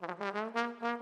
Mm-hmm.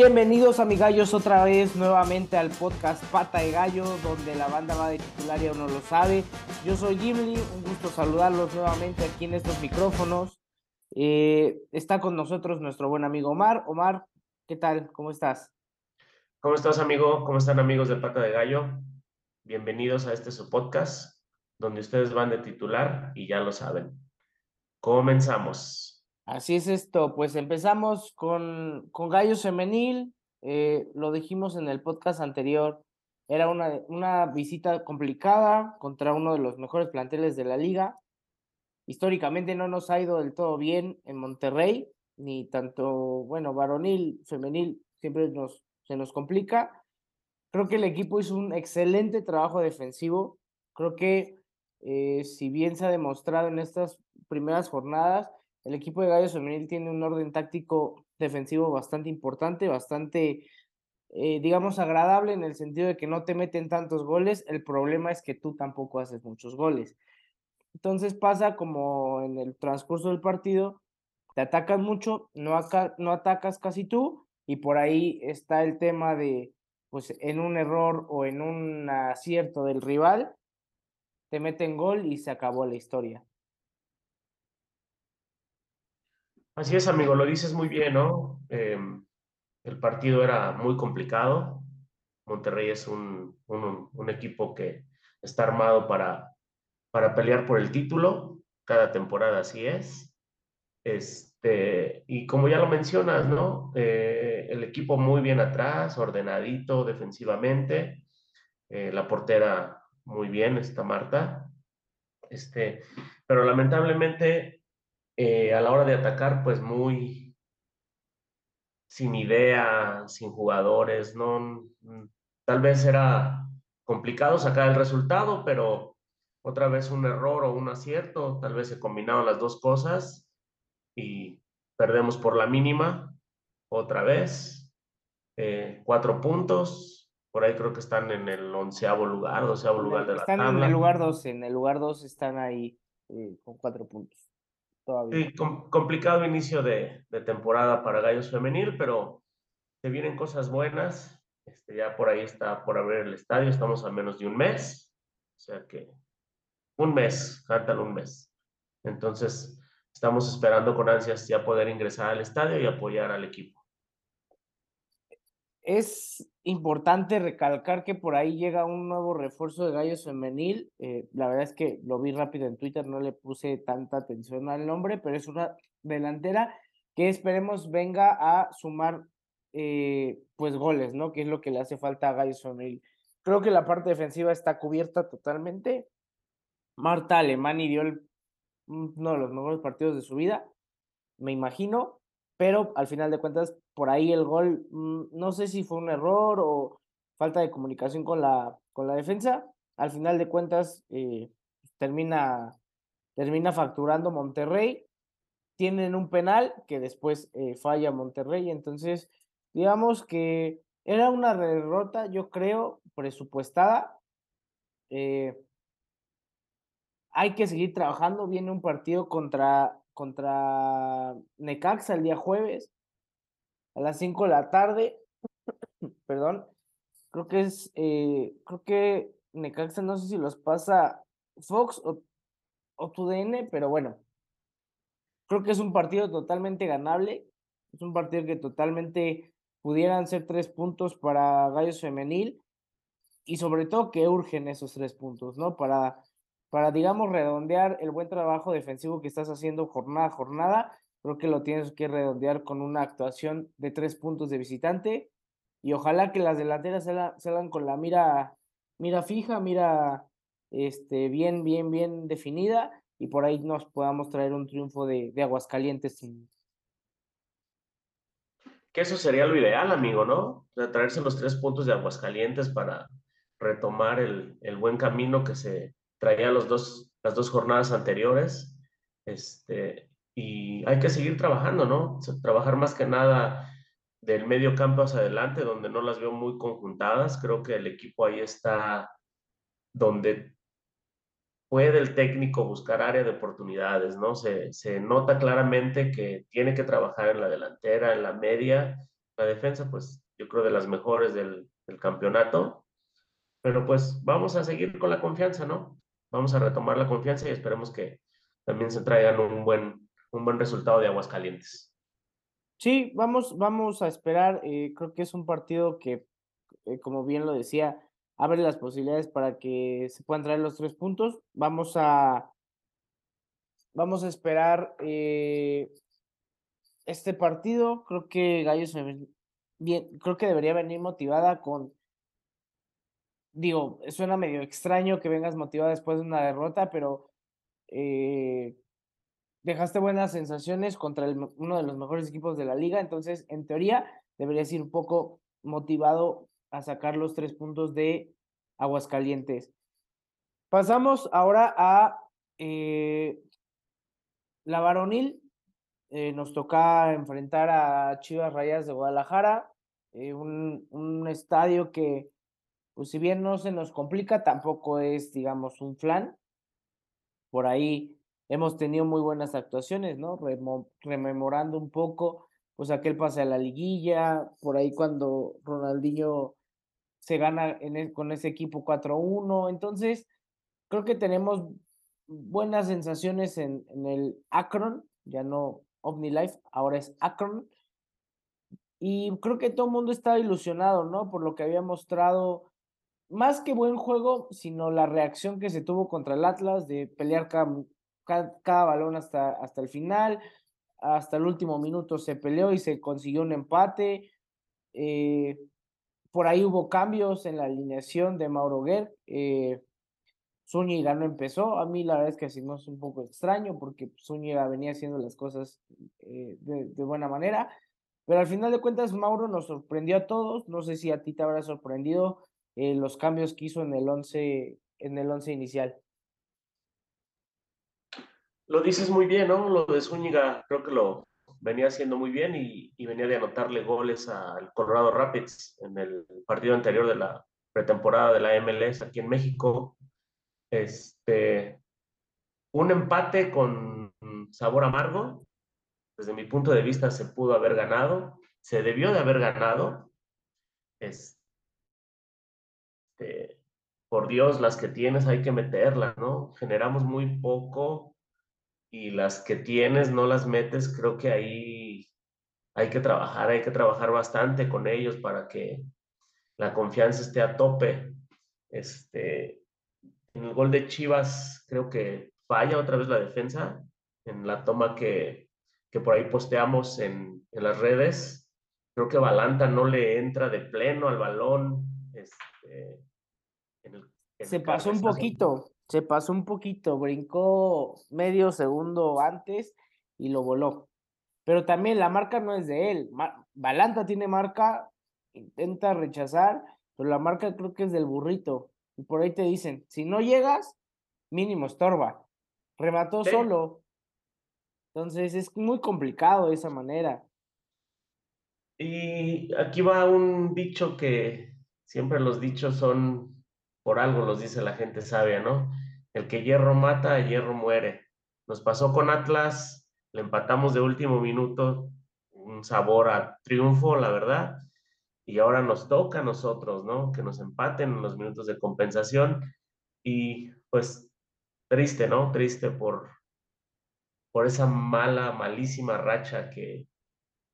Bienvenidos amigallos otra vez nuevamente al podcast Pata de Gallo, donde la banda va de titular y uno lo sabe. Yo soy Gimli, un gusto saludarlos nuevamente aquí en estos micrófonos. Eh, está con nosotros nuestro buen amigo Omar. Omar, ¿qué tal? ¿Cómo estás? ¿Cómo estás, amigo? ¿Cómo están, amigos de Pata de Gallo? Bienvenidos a este su podcast, donde ustedes van de titular y ya lo saben. Comenzamos. Así es esto, pues empezamos con, con Gallos Femenil, eh, lo dijimos en el podcast anterior, era una, una visita complicada contra uno de los mejores planteles de la liga. Históricamente no nos ha ido del todo bien en Monterrey, ni tanto, bueno, varonil, femenil, siempre nos, se nos complica. Creo que el equipo hizo un excelente trabajo defensivo. Creo que eh, si bien se ha demostrado en estas primeras jornadas, el equipo de Gallos Femenil tiene un orden táctico defensivo bastante importante, bastante, eh, digamos, agradable en el sentido de que no te meten tantos goles. El problema es que tú tampoco haces muchos goles. Entonces pasa como en el transcurso del partido, te atacan mucho, no, no atacas casi tú, y por ahí está el tema de, pues en un error o en un acierto del rival, te meten gol y se acabó la historia. Así es, amigo, lo dices muy bien, ¿no? Em, el partido era muy complicado. Monterrey es un, un, equipo que está armado para, para pelear por el título. Cada temporada así es. Este, y como ya lo mencionas, ¿no? Eh, el equipo muy bien atrás, ordenadito defensivamente. Eh, la portera muy bien, está Marta. Este, pero lamentablemente eh, a la hora de atacar, pues muy sin idea, sin jugadores, no, mm, tal vez era complicado sacar el resultado, pero otra vez un error o un acierto, tal vez se combinaron las dos cosas y perdemos por la mínima otra vez, eh, cuatro puntos, por ahí creo que están en el onceavo lugar, doceavo lugar de la tabla. Están en el lugar 12, en el lugar 2 están ahí eh, con cuatro puntos. Sí, complicado inicio de, temporada para Gallos Femenil, pero se vienen cosas buenas. Este, ya por ahí está por abrir el estadio, estamos a menos de un mes. O sea que un mes, faltan un mes. Entonces, estamos esperando con ansias ya poder ingresar al estadio y apoyar al equipo es importante recalcar que por ahí llega un nuevo refuerzo de Gallos Femenil. Eh, la verdad es que lo vi rápido en Twitter, no le puse tanta atención al nombre, pero es una delantera que esperemos venga a sumar eh, pues goles, ¿no? Que es lo que le hace falta a Gallos Femenil. Creo que la parte defensiva está cubierta totalmente. Marta Alemani dio uno de los mejores partidos de su vida, me imagino pero al final de cuentas, por ahí el gol, mm, no sé si fue un error o falta de comunicación con la, con la defensa, al final de cuentas eh, termina, termina facturando Monterrey, tienen un penal que después eh, falla Monterrey, entonces digamos que era una derrota, yo creo, presupuestada. Eh, hay que seguir trabajando, viene un partido contra contra Necaxa el día jueves a las 5 de la tarde. Perdón. Creo que es, eh, creo que Necaxa no sé si los pasa Fox o, o TUDN, pero bueno. Creo que es un partido totalmente ganable. Es un partido que totalmente pudieran ser tres puntos para Gallos Femenil y sobre todo que urgen esos tres puntos, ¿no? Para para, digamos, redondear el buen trabajo defensivo que estás haciendo jornada a jornada, creo que lo tienes que redondear con una actuación de tres puntos de visitante y ojalá que las delanteras salgan con la mira, mira fija, mira este, bien, bien, bien definida y por ahí nos podamos traer un triunfo de, de Aguascalientes. que eso sería lo ideal, amigo, ¿no? De traerse los tres puntos de Aguascalientes para retomar el, el buen camino que se traía los dos, las dos jornadas anteriores. Este, y hay que seguir trabajando, ¿no? trabajar más que nada del medio campo hacia adelante, donde no las veo muy conjuntadas. Creo que el equipo ahí está donde puede el técnico buscar área de oportunidades, ¿no? Se, se, nota claramente que tiene que trabajar en la delantera, en la media, la defensa, pues yo creo de las mejores del, del campeonato, pero pues vamos a seguir con la confianza, ¿no? Vamos a retomar la confianza y esperemos que también se traigan un buen, un buen resultado de Aguascalientes. Sí, vamos, vamos a esperar. Eh, creo que es un partido que, eh, como bien lo decía, abre las posibilidades para que se puedan traer los tres puntos. Vamos a, vamos a esperar eh, este partido. Creo que Gallos bien, creo que debería venir motivada con, digo, suena medio extraño que vengas motivada después de una derrota, pero eh, dejaste buenas sensaciones contra uno de los mejores equipos de la liga, entonces en teoría deberías ir un poco motivado a sacar los tres puntos de Aguascalientes. Pasamos ahora a eh, la varonil. Eh, nos toca enfrentar a Chivas Rayas de Guadalajara, un, un, estadio que, pues si bien no se nos complica, tampoco es, digamos, un flan. Por ahí hemos tenido muy buenas actuaciones, ¿no? rememorando un poco, pues aquel pase a la liguilla, por ahí cuando Ronaldinho se gana en con ese equipo 4-1. Entonces, creo que tenemos buenas sensaciones en, en el Akron, ya no OmniLife, ahora es Akron. Y creo que todo el mundo está ilusionado, ¿no? Por lo que había mostrado, más que buen juego, sino la reacción que se tuvo contra el Atlas de pelear cada, cada, balón hasta, hasta el final. Hasta el último minuto se peleó y se consiguió un empate. Eh, por ahí hubo cambios en la alineación de Mauro Guer. Eh, Zúñiga no empezó. A mí la verdad es que es un poco extraño porque Zúñiga venía haciendo las cosas eh, de, buena manera. Pero al final de cuentas, Mauro nos sorprendió a todos. No sé si a ti te habrá sorprendido eh, los cambios que hizo en el 11 en el once inicial. Lo dices muy bien, ¿no? Lo de Zúñiga creo que lo, venía haciendo muy bien y, venía de anotarle goles al Colorado Rapids en el partido anterior de la pretemporada de la MLS aquí en México. Este, un empate con sabor amargo. Desde mi punto de vista se pudo haber ganado, se debió de haber ganado. Este, por Dios, las que tienes hay que meterlas, ¿no? Generamos muy poco y las que tienes no las metes, creo que ahí hay que trabajar, hay que trabajar bastante con ellos para que la confianza esté a tope. Este, en el gol de Chivas creo que falla otra vez la defensa en la toma que, que por ahí posteamos en, en, las redes. Creo que Balanta no le entra de pleno al balón. Este, Se pasó un poquito se pasó un poquito, brincó medio segundo antes y lo voló. Pero también la marca no es de él. Balanta tiene marca, intenta rechazar, pero la marca creo que es del burrito. Y por ahí te dicen, si no llegas, mínimo estorba. Remató solo. Entonces es muy complicado de esa manera. Y aquí va un dicho que siempre los dichos son por algo los dice la gente sabia, ¿no? El que hierro mata, hierro muere. Nos pasó con Atlas, le empatamos de último minuto, un sabor a triunfo, la verdad, y ahora nos toca a nosotros, ¿no? Que nos empaten en los minutos de compensación y pues triste, ¿no? Triste por, por esa mala, malísima racha que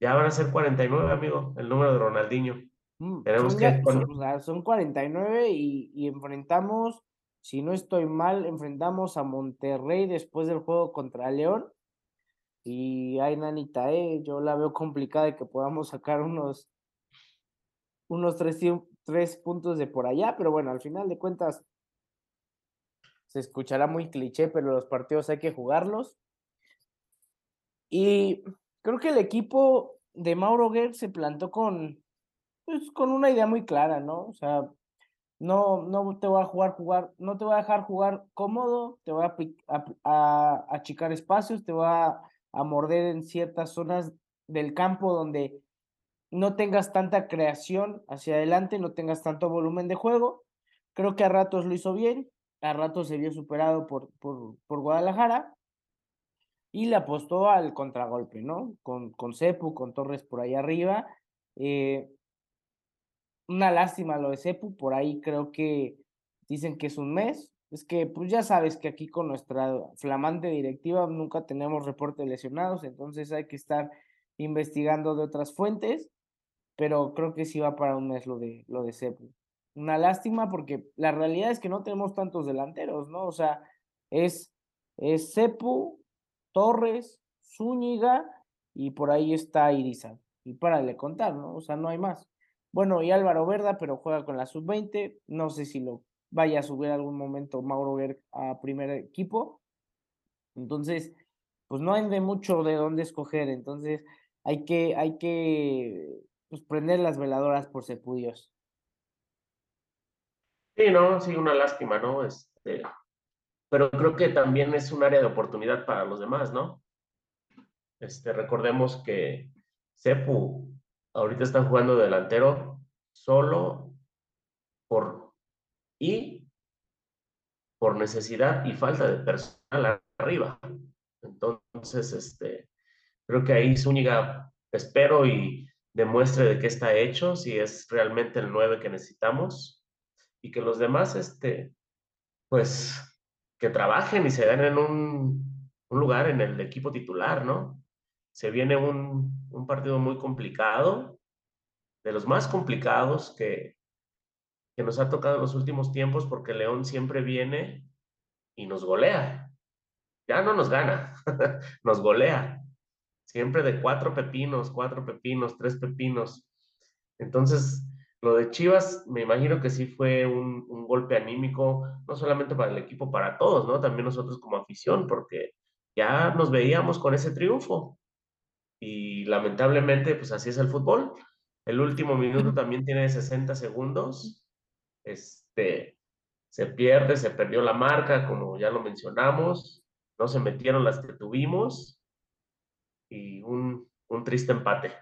ya van a ser 49, amigo, el número de Ronaldinho. Mm, son, que... son, son 49 y, y, enfrentamos, si no estoy mal, enfrentamos a Monterrey después del juego contra León. Y ay, nanita, eh, yo la veo complicada de que podamos sacar unos, unos tres, tres puntos de por allá, pero bueno, al final de cuentas se escuchará muy cliché, pero los partidos hay que jugarlos. Y creo que el equipo de Mauro Gerg se plantó con, pues, con una idea muy clara, ¿no? O sea, no, no te voy a jugar, jugar, no te voy a dejar jugar cómodo, te voy a, a, achicar espacios, te voy a, a morder en ciertas zonas del campo donde no tengas tanta creación hacia adelante, no tengas tanto volumen de juego. Creo que a ratos lo hizo bien, a ratos se vio superado por, por, por Guadalajara y le apostó al contragolpe, ¿no? Con, con Cepu, con Torres por ahí arriba. Eh, una lástima lo de Cepu, por ahí creo que dicen que es un mes. Es que, pues ya sabes que aquí con nuestra flamante directiva nunca tenemos reportes lesionados, entonces hay que estar investigando de otras fuentes, pero creo que sí va para un mes lo de, lo de Cepu. Una lástima porque la realidad es que no tenemos tantos delanteros, ¿no? O sea, es, es Cepu, Torres, Zúñiga y por ahí está Irizar. Y para le contar, ¿no? O sea, no hay más. Bueno, y Álvaro Verda, pero juega con la sub-20. No sé si lo vaya a subir algún momento Mauro Ver a primer equipo. Entonces, pues no hay de mucho de dónde escoger. Entonces, hay que, hay que pues, prender las veladoras por Sepudios. Sí, no, sí, una lástima, ¿no? Este, pero creo que también es un área de oportunidad para los demás, ¿no? Este, recordemos que Cepu ahorita está jugando delantero solo por y por necesidad y falta de personal arriba. Entonces, este, creo que ahí Zúñiga espero y demuestre de qué está hecho, si es realmente el 9 que necesitamos y que los demás, este, pues, que trabajen y se den en un lugar en el equipo titular, ¿no? Se viene un, un partido muy complicado, de los más complicados que, que nos ha tocado en los últimos tiempos, porque León siempre viene y nos golea. Ya no nos gana, nos golea. Siempre de cuatro pepinos, cuatro pepinos, tres pepinos. Entonces, lo de Chivas, me imagino que sí fue un, un, golpe anímico, no solamente para el equipo, para todos, ¿no? También nosotros como afición, porque ya nos veíamos con ese triunfo. Y lamentablemente, pues así es el fútbol. El último minuto también tiene 60 segundos. Este, se pierde, se perdió la marca, como ya lo mencionamos. No se metieron las que tuvimos. Y un, un triste empate.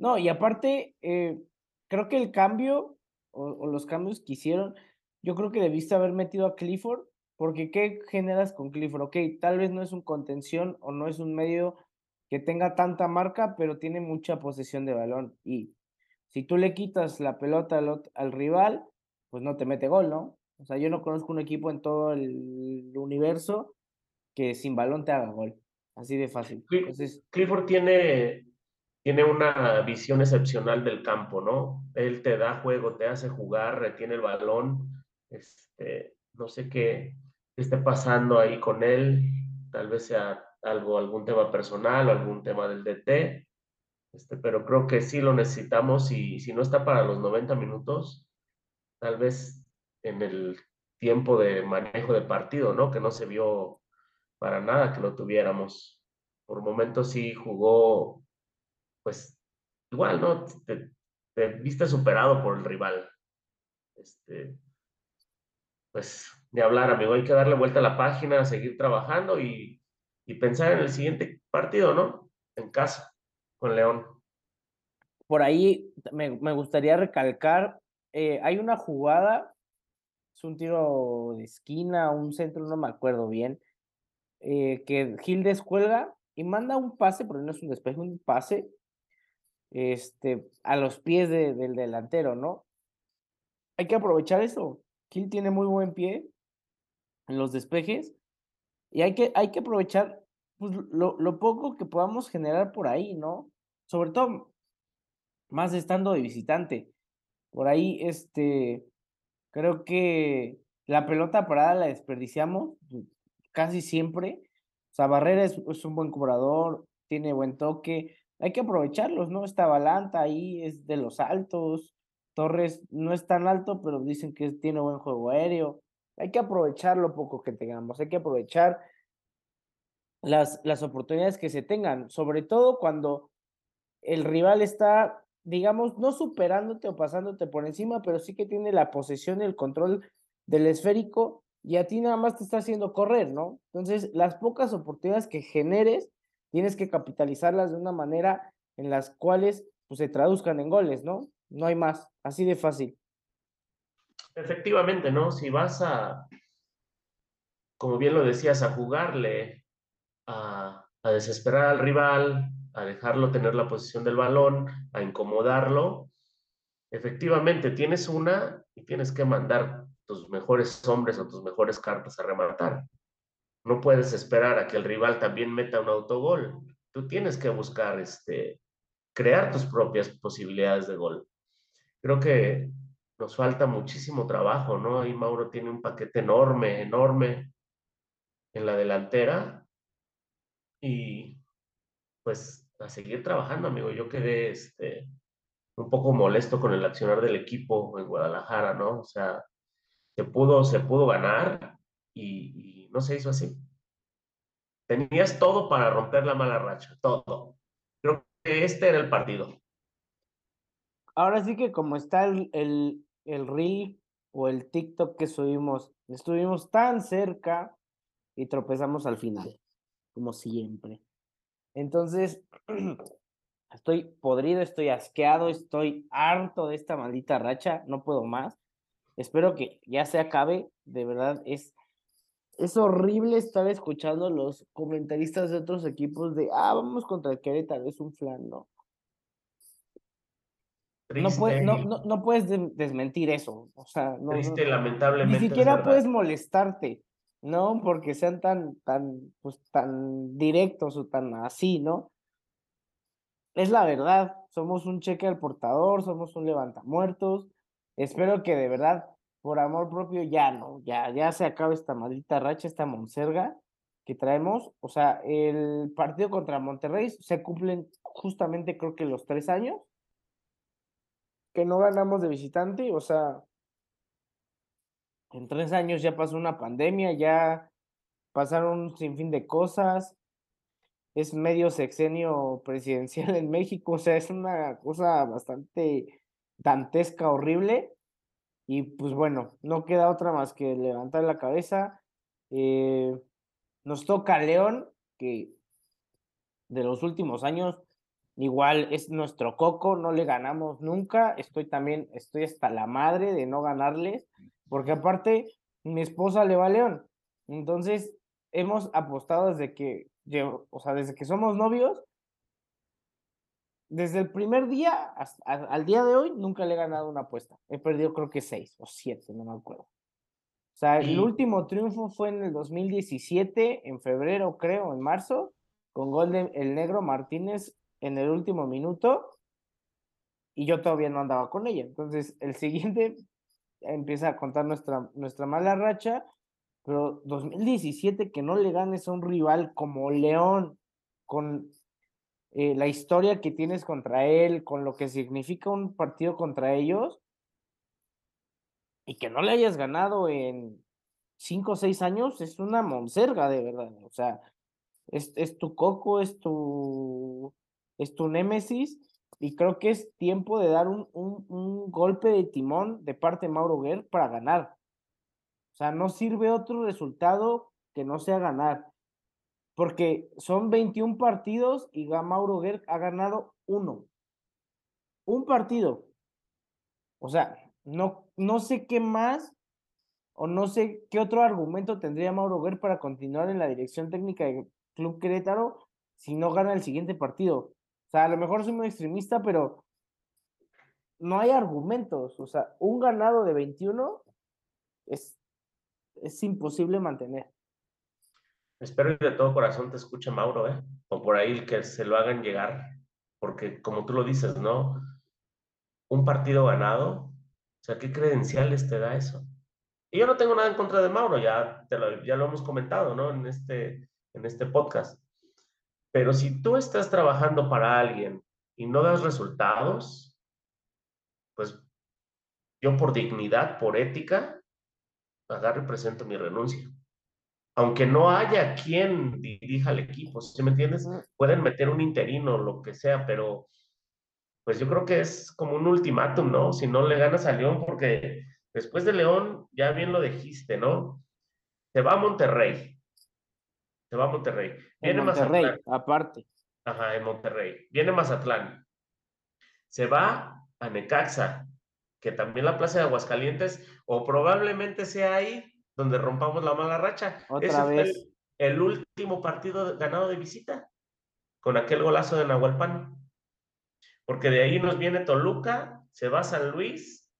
No, y aparte, eh, creo que el cambio o, o, los cambios que hicieron, yo creo que debiste haber metido a Clifford, porque ¿qué generas con Clifford? Ok, tal vez no es un contención o no es un medio que tenga tanta marca, pero tiene mucha posesión de balón. Y si tú le quitas la pelota al, al rival, pues no te mete gol, ¿no? O sea, yo no conozco un equipo en todo el universo que sin balón te haga gol. Así de fácil. Entonces, Clifford tiene tiene una visión excepcional del campo, ¿no? Él te da juego, te hace jugar, retiene el balón. Este, no sé qué esté pasando ahí con él, tal vez sea algo, algún tema personal o algún tema del DT, este, pero creo que sí lo necesitamos y si no está para los 90 minutos, tal vez en el tiempo de manejo de partido, ¿no? Que no se vio para nada que lo tuviéramos. Por momentos sí jugó pues igual, ¿no? Te, te, viste superado por el rival. Este, pues ni hablar, amigo, hay que darle vuelta a la página, seguir trabajando y, y pensar en el siguiente partido, ¿no? En casa, con León. Por ahí me, me gustaría recalcar, eh, hay una jugada, es un tiro de esquina, un centro, no me acuerdo bien, eh, que Gil descuelga y manda un pase, pero no es un despeje, un pase este, a los pies de, del delantero, ¿no? Hay que aprovechar eso. Kill tiene muy buen pie en los despejes y hay que, hay que aprovechar pues, lo, lo, poco que podamos generar por ahí, ¿no? Sobre todo, más estando de visitante. Por ahí, este, creo que la pelota parada la desperdiciamos pues, casi siempre. O sea, Barrera es, es un buen cobrador, tiene buen toque, hay que aprovecharlos, ¿no? Está Balanta ahí, es de los altos. Torres no es tan alto, pero dicen que tiene buen juego aéreo. Hay que aprovechar lo poco que tengamos, hay que aprovechar las, las oportunidades que se tengan, sobre todo cuando el rival está, digamos, no superándote o pasándote por encima, pero sí que tiene la posesión y el control del esférico y a ti nada más te está haciendo correr, ¿no? Entonces, las pocas oportunidades que generes, tienes que capitalizarlas de una manera en las cuales pues, se traduzcan en goles, ¿no? No hay más, así de fácil. Efectivamente, ¿no? Si vas a, como bien lo decías, a jugarle, a, desesperar al rival, a dejarlo tener la posición del balón, a incomodarlo, efectivamente tienes una y tienes que mandar tus mejores hombres o tus mejores cartas a rematar. No puedes esperar a que el rival también meta un autogol. Tú tienes que buscar este, crear tus propias posibilidades de gol. Creo que nos falta muchísimo trabajo, ¿no? Ahí Mauro tiene un paquete enorme, enorme en la delantera y pues a seguir trabajando, amigo. Yo quedé este, un poco molesto con el accionar del equipo en Guadalajara, ¿no? O sea, se pudo, se pudo ganar y, no se hizo así. Tenías todo para romper la mala racha, todo. Creo que este era el partido. Ahora sí que como está el, el, el reel o el TikTok que subimos, estuvimos tan cerca y tropezamos al final, como siempre. Entonces, estoy podrido, estoy asqueado, estoy harto de esta maldita racha, no puedo más. Espero que ya se acabe. De verdad, es, es horrible estar escuchando los comentaristas de otros equipos de, ah, vamos contra el Querétaro, es un flan, ¿no? No, no, no, puedes desmentir eso. O sea, no, Triste, lamentablemente. Ni siquiera puedes molestarte, ¿no? Porque sean tan, tan, pues, tan directos o tan así, ¿no? Es la verdad. Somos un cheque al portador, somos un levantamuertos espero que de verdad, por amor propio, ya no, ya, ya se acabe esta maldita racha, esta monserga que traemos. O sea, el partido contra Monterrey se cumplen justamente creo que los tres años que no ganamos de visitante, o sea, en tres años ya pasó una pandemia, ya pasaron un sinfín de cosas, es medio sexenio presidencial en México, o sea, es una cosa bastante dantesca, horrible. Y pues bueno, no queda otra más que levantar la cabeza. Eh, nos toca León, que de los últimos años igual es nuestro coco, no le ganamos nunca. Estoy también, estoy hasta la madre de no ganarles, porque aparte mi esposa le va a León. Entonces, hemos apostado desde que, o sea, desde que somos novios, desde el primer día hasta, al día de hoy nunca le he ganado una apuesta. He perdido creo que seis o siete, no me acuerdo. O sea, el último triunfo fue en el 2017, en febrero creo, en marzo, con gol de el negro Martínez en el último minuto y yo todavía no andaba con ella. Entonces, el siguiente empieza a contar nuestra, nuestra mala racha, pero 2017 que no le ganes a un rival como León, con eh, la historia que tienes contra él, con lo que significa un partido contra ellos, y que no le hayas ganado en cinco o seis años, es una monserga de verdad. O sea, es, es tu coco, es tu, es tu némesis, y creo que es tiempo de dar un, un, un golpe de timón de parte de Mauro Guerr para ganar. O sea, no sirve otro resultado que no sea ganar porque son 21 partidos y Mauro Gerg ha ganado uno. Un partido. O sea, no, no sé qué más o no sé qué otro argumento tendría Mauro Gerg para continuar en la dirección técnica del Club Querétaro si no gana el siguiente partido. Sea, a lo mejor soy muy extremista, pero no hay argumentos. O sea, un ganado de 21 es, es imposible mantener. Espero que de todo corazón te escuche Mauro, ¿eh? O por ahí que se lo hagan llegar, porque como tú lo dices, ¿no? Un partido ganado, o sea, ¿qué credenciales te da eso? Y yo no tengo nada en contra de Mauro, ya, lo, ya lo hemos comentado, ¿no? En este, en este podcast. Pero si tú estás trabajando para alguien y no das resultados, pues yo por dignidad, por ética, agarro y presento mi renuncia aunque no haya quien dirija el equipo, ¿sí me entiendes? Pueden meter un interino, lo que sea, pero pues yo creo que es como un ultimátum, ¿no? Si no le ganas a León, porque después de León, ya bien lo dijiste, ¿no? Se va a Monterrey. Se va a Monterrey. Viene Monterrey, aparte. Ajá, en Monterrey. Viene Mazatlán. Se va a Necaxa, que también la plaza de Aguascalientes, o probablemente sea ahí donde rompamos la mala racha. Otra vez. el, último partido ganado de visita, con aquel golazo de Nahualpan. Porque de ahí nos viene Toluca, se va a San Luis,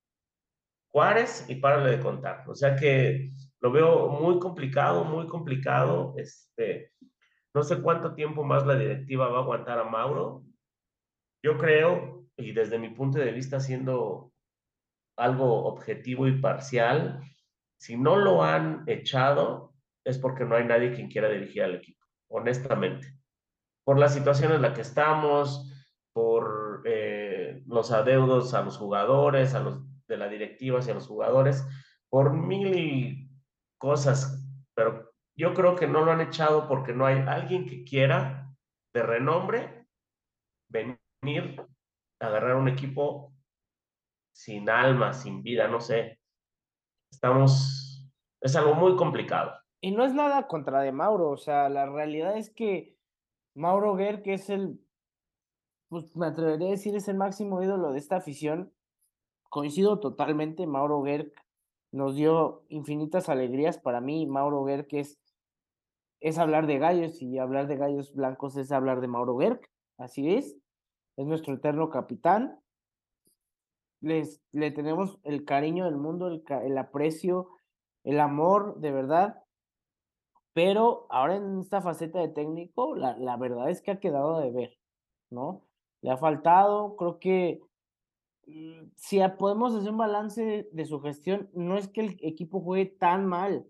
Juárez y párale de contar. O sea que lo veo muy complicado, muy complicado. Este, no sé cuánto tiempo más la directiva va a aguantar a Mauro. Yo creo, y desde mi punto de vista, siendo algo objetivo y parcial, si no lo han echado, es porque no hay nadie quien quiera dirigir al equipo, honestamente. Por la situación en la que estamos, por eh, los adeudos a los jugadores, a los de la directiva hacia los jugadores, por mil cosas, pero yo creo que no lo han echado porque no hay alguien que quiera de renombre venir a agarrar un equipo sin alma, sin vida, no sé. Estamos, es algo muy complicado. Y no es nada contra de Mauro, o sea, la realidad es que Mauro Guer, que es el, pues me atrevería a decir, es el máximo ídolo de esta afición, coincido totalmente, Mauro Guer nos dio infinitas alegrías para mí, Mauro que es, es hablar de gallos y hablar de gallos blancos es hablar de Mauro Guer, así es, es nuestro eterno capitán, les, le tenemos el cariño del mundo, el, el aprecio, el amor, de verdad. Pero ahora en esta faceta de técnico, la, la verdad es que ha quedado de ver, ¿no? Le ha faltado, creo que si podemos hacer un balance de, su gestión, no es que el equipo juegue tan mal,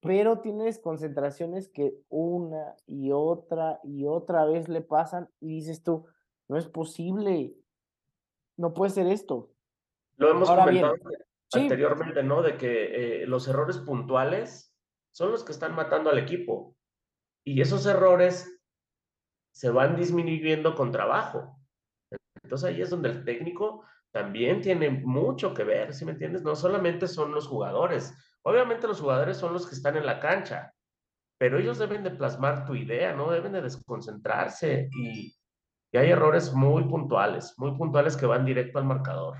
pero tienes concentraciones que una y otra y otra vez le pasan y dices tú, no es posible, no puede ser esto. Lo hemos comentado anteriormente, ¿no? De que eh, los errores puntuales son los que están matando al equipo. Y esos errores se van disminuyendo con trabajo. Entonces ahí es donde el técnico también tiene mucho que ver, ¿sí me entiendes? No solamente son los jugadores. Obviamente los jugadores son los que están en la cancha, pero ellos deben de plasmar tu idea, ¿no? Deben de desconcentrarse y, hay errores muy puntuales, muy puntuales que van directo al marcador.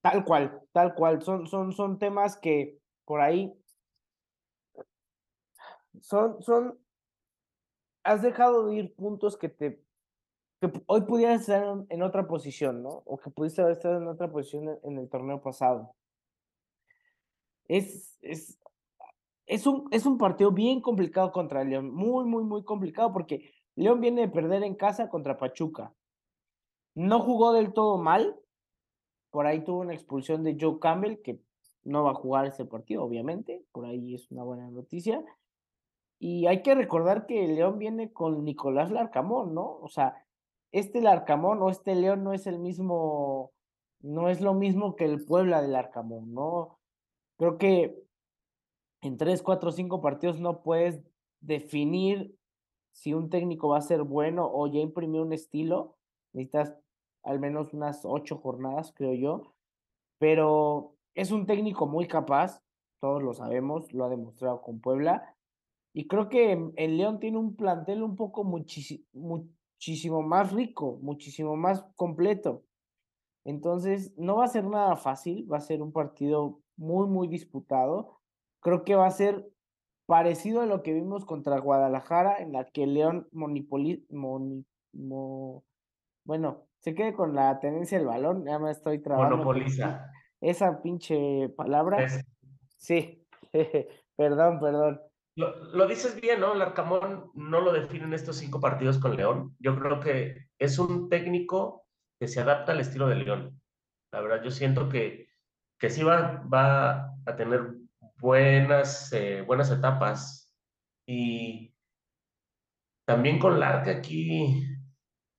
Tal cual, tal cual. Son, son, son temas que por ahí son, son, has dejado de ir puntos que te, que hoy pudieras estar en, otra posición, ¿no? O que pudiste haber estado en otra posición en, el torneo pasado. Es, es, es un, es un partido bien complicado contra León, muy, muy, muy complicado porque León viene de perder en casa contra Pachuca. No jugó del todo mal, por ahí tuvo una expulsión de Joe Campbell, que no va a jugar ese partido, obviamente, por ahí es una buena noticia. Y hay que recordar que León viene con Nicolás Larcamón, ¿no? O sea, este Larcamón o este León no es el mismo, no es lo mismo que el Puebla del Larcamón, ¿no? Creo que en tres, cuatro, cinco partidos no puedes definir si un técnico va a ser bueno o ya imprimió un estilo. Necesitas al menos unas ocho jornadas, creo yo. Pero es un técnico muy capaz, todos lo sabemos, lo ha demostrado con Puebla. Y creo que en, León tiene un plantel un poco muchísimo más rico, muchísimo más completo. Entonces, no va a ser nada fácil, va a ser un partido muy, muy disputado. Creo que va a ser parecido a lo que vimos contra Guadalajara, en la que León monipoli, bueno, se quede con la tenencia del balón, ya me estoy trabajando. Monopoliza. Esa pinche palabra. Sí, perdón, perdón. Lo, dices bien, ¿no? El Arcamón no lo define en estos cinco partidos con León. Yo creo que es un técnico que se adapta al estilo de León. La verdad, yo siento que, que sí va, va a tener buenas, eh, buenas etapas. Y también con Larca aquí,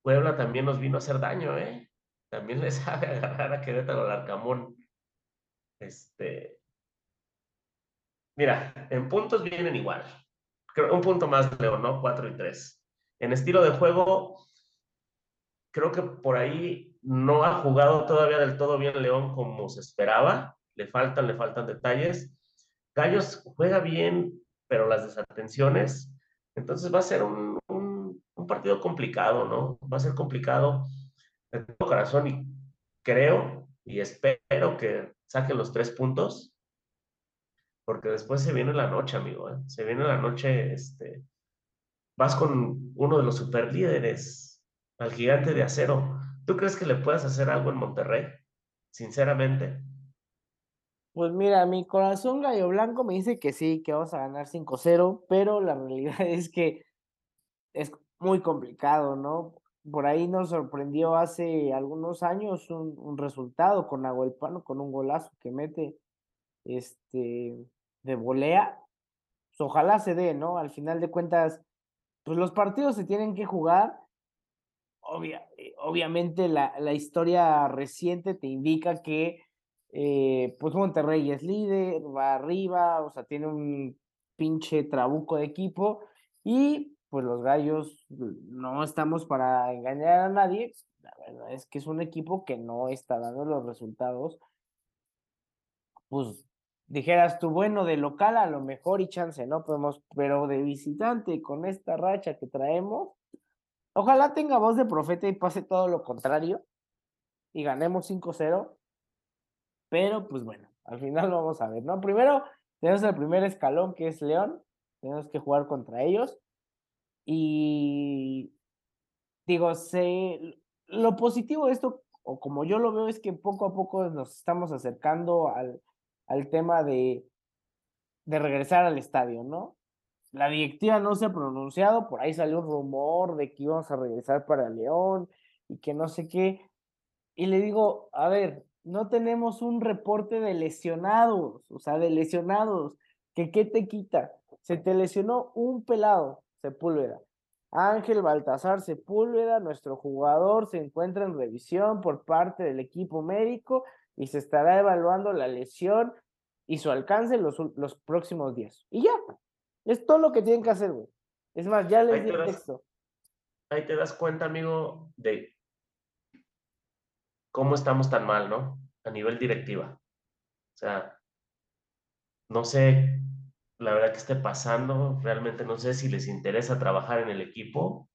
Puebla también nos vino a hacer daño, ¿eh? También le sabe agarrar a Querétaro al Arcamón. Este. Mira, en puntos vienen igual. Un punto más, Leo, ¿no? Cuatro y tres. En estilo de juego, creo que por ahí no ha jugado todavía del todo bien León como se esperaba. Le faltan, le faltan detalles. Gallos juega bien, pero las desatenciones. Entonces va a ser un, partido complicado, ¿no? Va a ser complicado de todo corazón y creo y espero que saquen los tres puntos, porque después se viene la noche, amigo. ¿eh? Se viene la noche, este, vas con uno de los superlíderes, al gigante de acero. ¿Tú crees que le puedas hacer algo en Monterrey? Sinceramente. Pues mira, mi corazón gallo blanco me dice que sí, que vamos a ganar 5-0, pero la realidad es que es muy complicado, ¿no? Por ahí nos sorprendió hace algunos años un, resultado con Nahuelpano, con un golazo que mete este de volea. Pues ojalá se dé, ¿no? Al final de cuentas, pues los partidos se tienen que jugar. Obvia, eh, obviamente la, la historia reciente te indica que eh, pues Monterrey es líder, va arriba, o sea, tiene un pinche trabuco de equipo y pues los gallos no estamos para engañar a nadie. La verdad es que es un equipo que no está dando los resultados. Pues dijeras tú, bueno, de local a lo mejor y chance, ¿no? Podemos, pero de visitante con esta racha que traemos, ojalá tenga voz de profeta y pase todo lo contrario y ganemos 5-0 pero pues bueno, al final lo vamos a ver, ¿no? Primero tenemos el primer escalón que es León, tenemos que jugar contra ellos. Y digo, sé, lo positivo de esto, o como yo lo veo, es que poco a poco nos estamos acercando al, al tema de, de regresar al estadio, ¿no? La directiva no se ha pronunciado, por ahí salió un rumor de que íbamos a regresar para León y que no sé qué. Y le digo, a ver, no tenemos un reporte de lesionados, o sea, de lesionados, que qué te quita. Se te lesionó un pelado, Sepúlveda. Ángel Baltasar Sepúlveda, nuestro jugador, se encuentra en revisión por parte del equipo médico y se estará evaluando la lesión y su alcance los, los próximos días. Y ya, es todo lo que tienen que hacer, güey. Es más, ya les di el texto. Ahí te das cuenta, amigo, de cómo estamos tan mal, ¿no? A nivel directiva. O sea, no sé la verdad que esté pasando, realmente no sé si les interesa trabajar en el equipo.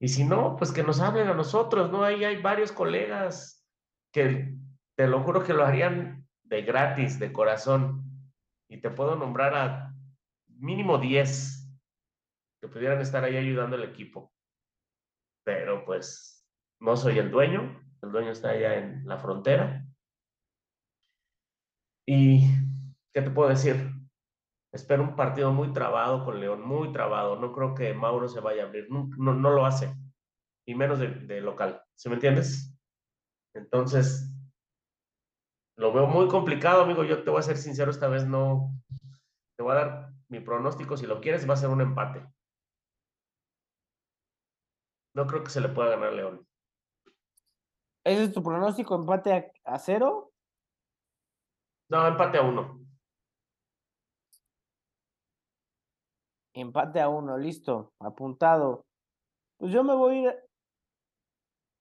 Y si no, pues que nos hablen a nosotros, ¿no? Ahí hay varios colegas que te lo juro que lo harían de gratis, de corazón. Y te puedo nombrar a mínimo 10 que pudieran estar ahí ayudando al equipo. Pero pues no soy el dueño, el dueño está allá en la frontera. Y, ¿qué te puedo decir? Espero un partido muy trabado con León, muy trabado. No creo que Mauro se vaya a abrir, no, no, lo hace, y menos de, local. ¿Sí me entiendes? Entonces, lo veo muy complicado, amigo. Yo te voy a ser sincero, esta vez no. Te voy a dar mi pronóstico. Si lo quieres, va a ser un empate. No creo que se le pueda ganar a León. ¿Ese es tu pronóstico? ¿Empate a, cero? No, empate a uno. Empate a uno, listo, apuntado. Pues yo me voy a ir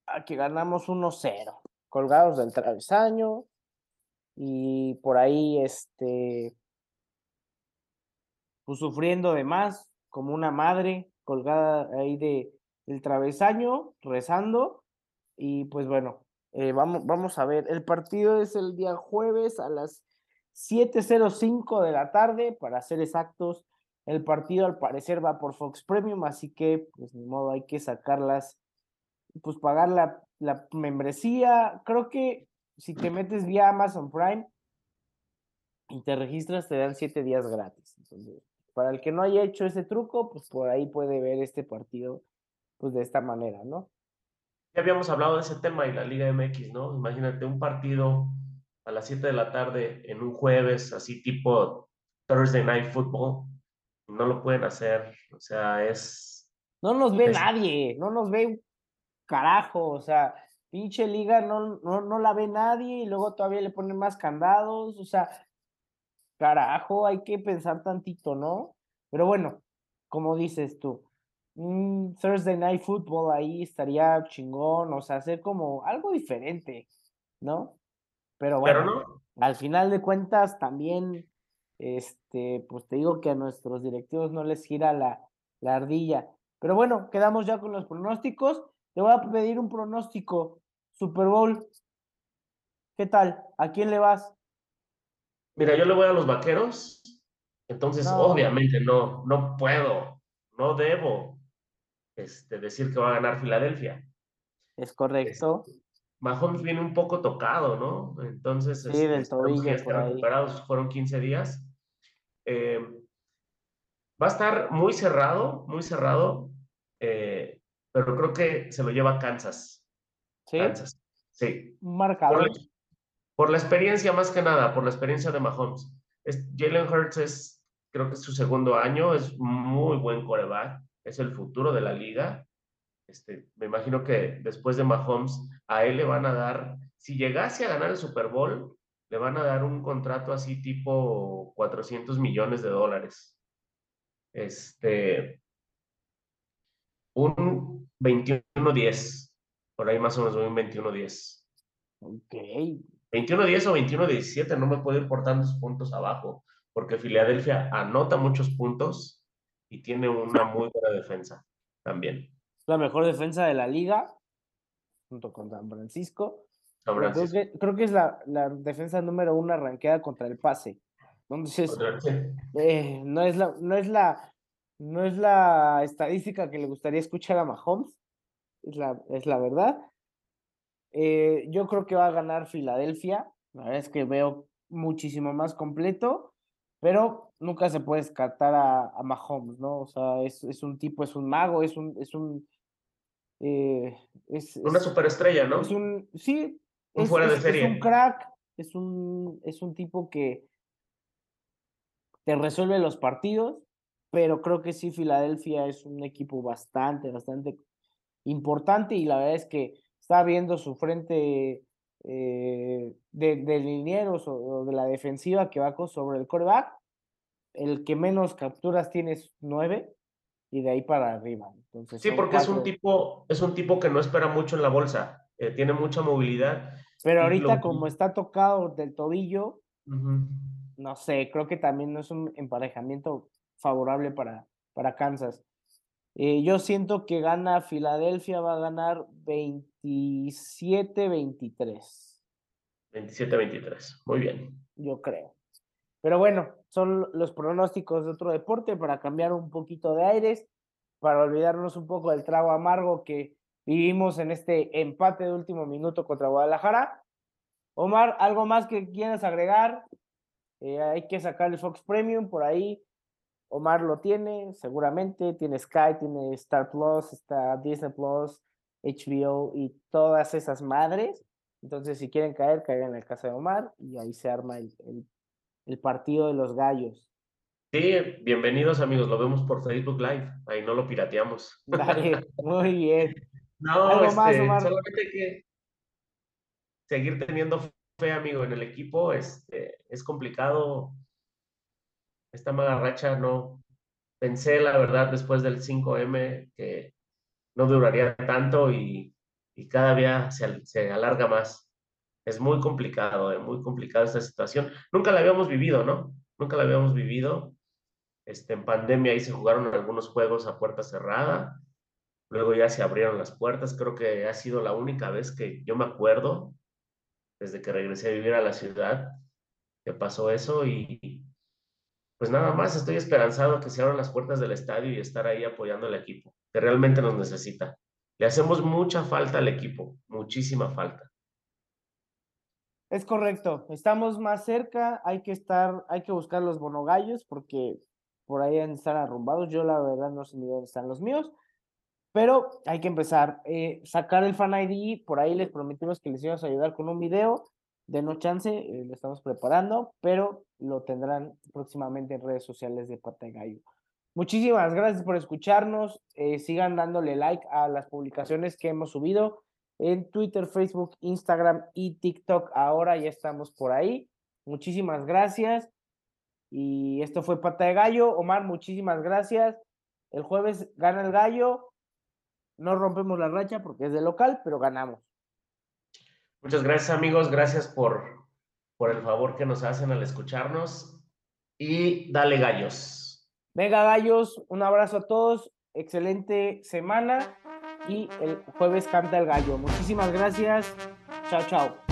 a que ganamos 1-0, colgados del travesaño y por ahí, este, pues sufriendo de más, como una madre colgada ahí de, del travesaño, rezando y pues bueno, eh, vamos, vamos a ver, el partido es el día jueves a las 7.05 de la tarde, para ser exactos. El partido al parecer va por Fox Premium, así que pues ni modo, hay que sacarlas, pues pagar la, la membresía. Creo que si te metes vía Amazon Prime y te registras, te dan siete días gratis. Entonces, para el que no haya hecho ese truco, pues por ahí puede ver este partido pues de esta manera, ¿no? Ya habíamos hablado de ese tema y la Liga MX, ¿no? Imagínate un partido a las 7 de la tarde en un jueves, así tipo Thursday Night Football. No lo pueden hacer, o sea, es... No nos ve nadie, no nos ve un carajo, o sea, pinche liga no, no, no la ve nadie y luego todavía le ponen más candados, o sea, carajo, hay que pensar tantito, ¿no? Pero bueno, como dices tú, Thursday Night Football ahí estaría chingón, o sea, hacer como algo diferente, ¿no? Pero bueno, al final de cuentas también, este, pues te digo que a nuestros directivos no les gira la, la ardilla. Pero bueno, quedamos ya con los pronósticos. Te voy a pedir un pronóstico. Super Bowl. ¿Qué tal? ¿A quién le vas? Mira, yo le voy a los vaqueros. Entonces, obviamente, no, no puedo, no debo este, decir que va a ganar Filadelfia. Es correcto. Este, Mahomes viene un poco tocado, ¿no? Entonces, sí, del este, tobillo, recuperados, fueron 15 días. Eh, va a estar muy cerrado, muy cerrado, eh, pero creo que se lo lleva Kansas. ¿Sí? Kansas, sí. Marcador. Por, la experiencia, más que nada, por la experiencia de Mahomes. Jalen Hurts es, creo que es su segundo año, es muy buen coreback, es el futuro de la liga. Este, me imagino que después de Mahomes, a él le van a dar, si llegase a ganar el Super Bowl, le van a dar un contrato así tipo 400 millones de dólares. Este, un 21-10, por ahí más o menos un 21-10. Ok. 21-10 o 21-17, no me puedo ir por tantos puntos abajo, porque Filadelfia anota muchos puntos y tiene una muy buena defensa también la mejor defensa de la liga, junto con San Francisco. Creo, que, es la, la, defensa número uno arranqueada contra el pase. Entonces, eh, no, es la, no, es la, no es la estadística que le gustaría escuchar a Mahomes, es la, es la verdad. Eh, yo creo que va a ganar Filadelfia. La verdad es que veo muchísimo más completo, pero nunca se puede descartar a, a Mahomes, ¿no? O sea, es, es, un tipo, es un mago, es un, es un, eh, es, una superestrella, ¿no? Es un, sí, es, fuera de serie. es un crack, es un, es un tipo que te resuelve los partidos, pero creo que sí, Filadelfia es un equipo bastante, bastante importante y la verdad es que está viendo su frente eh, de, de, linieros o, de la defensiva que va sobre el coreback. El que menos capturas tiene es nueve y de ahí para arriba. Entonces, sí, porque es un tipo, es un tipo que no espera mucho en la bolsa, eh, tiene mucha movilidad. Pero ahorita como está tocado del tobillo, no sé, creo que también no es un emparejamiento favorable para, para Kansas. Eh, yo siento que gana Filadelfia, va a ganar 27-23. 27-23, muy bien. Yo creo. Pero bueno, son los pronósticos de otro deporte para cambiar un poquito de aires, para olvidarnos un poco del trago amargo que vivimos en este empate de último minuto contra Guadalajara. Omar, ¿algo más que quieras agregar? Eh, hay que sacar el Fox Premium por ahí. Omar lo tiene, seguramente. Tiene Sky, tiene Star Plus, está Disney Plus, HBO y todas esas madres. Entonces, si quieren caer, caigan en el casa de Omar y ahí se arma el, el el partido de los gallos. Sí, bienvenidos amigos, lo vemos por Facebook Live, ahí no lo pirateamos. Dale, muy bien. No, este, solamente hay que seguir teniendo fe, amigo, en el equipo, este, es complicado. Esta mala racha no, pensé la verdad después del 5M que no duraría tanto y, cada día se, alarga más. Es muy complicado, eh, muy complicada esta situación. Nunca la habíamos vivido, ¿no? Nunca la habíamos vivido. Este, en pandemia ahí se jugaron algunos juegos a puerta cerrada. Luego ya se abrieron las puertas. Creo que ha sido la única vez que yo me acuerdo, desde que regresé a vivir a la ciudad, que pasó eso. Y pues nada más estoy esperanzado que se abran las puertas del estadio y estar ahí apoyando al equipo, que realmente nos necesita. Le hacemos mucha falta al equipo, muchísima falta. Es correcto, estamos más cerca, hay que estar, hay que buscar los bonogallos porque por ahí estar arrumbados. Yo la verdad no sé ni dónde están los míos, pero hay que empezar. Eh, sacar el fan ID, por ahí les prometimos que les íbamos a ayudar con un video. De no chance, eh, lo estamos preparando, pero lo tendrán próximamente en redes sociales de Pata Gallo. Muchísimas gracias por escucharnos. Eh, sigan dándole like a las publicaciones que hemos subido en Twitter, Facebook, Instagram y TikTok. Ahora ya estamos por ahí. Muchísimas gracias. Y esto fue Pata de Gallo. Omar, muchísimas gracias. El jueves gana el gallo. No rompemos la racha porque es de local, pero ganamos. Muchas gracias amigos, gracias por, por el favor que nos hacen al escucharnos. Y dale gallos. Venga gallos, un abrazo a todos, excelente semana y el jueves canta el gallo. Muchísimas gracias. Chao, chao.